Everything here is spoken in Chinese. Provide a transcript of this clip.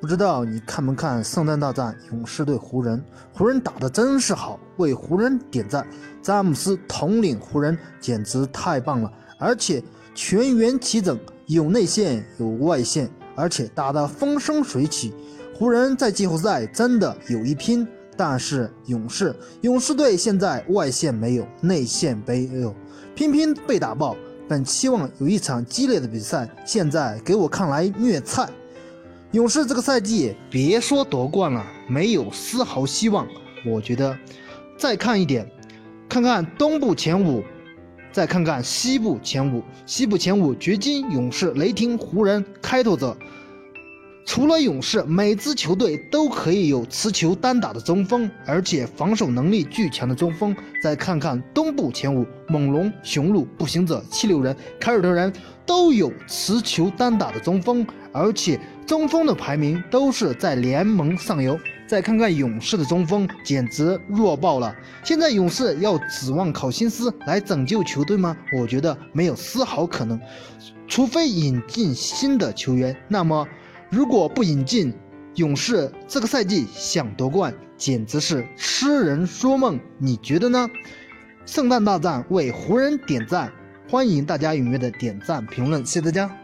不知道你看没看圣诞大战勇士对湖人？湖人打的真是好，为湖人点赞。詹姆斯统领湖人简直太棒了，而且全员齐整，有内线有外线，而且打得风生水起。湖人在季后赛真的有一拼，但是勇士勇士队现在外线没有，内线没有，频频被打爆。本期望有一场激烈的比赛，现在给我看来虐菜。勇士这个赛季别说夺冠了，没有丝毫希望。我觉得再看一点，看看东部前五，再看看西部前五。西部前五：掘金、勇士、雷霆、湖人、开拓者。除了勇士，每支球队都可以有持球单打的中锋，而且防守能力巨强的中锋。再看看东部前五：猛龙、雄鹿、步行者、七六人、凯尔特人，都有持球单打的中锋，而且中锋的排名都是在联盟上游。再看看勇士的中锋，简直弱爆了。现在勇士要指望考辛斯来拯救球队吗？我觉得没有丝毫可能，除非引进新的球员。那么。如果不引进勇士，这个赛季想夺冠简直是痴人说梦。你觉得呢？圣诞大战为湖人点赞，欢迎大家踊跃的点赞评论，谢谢大家。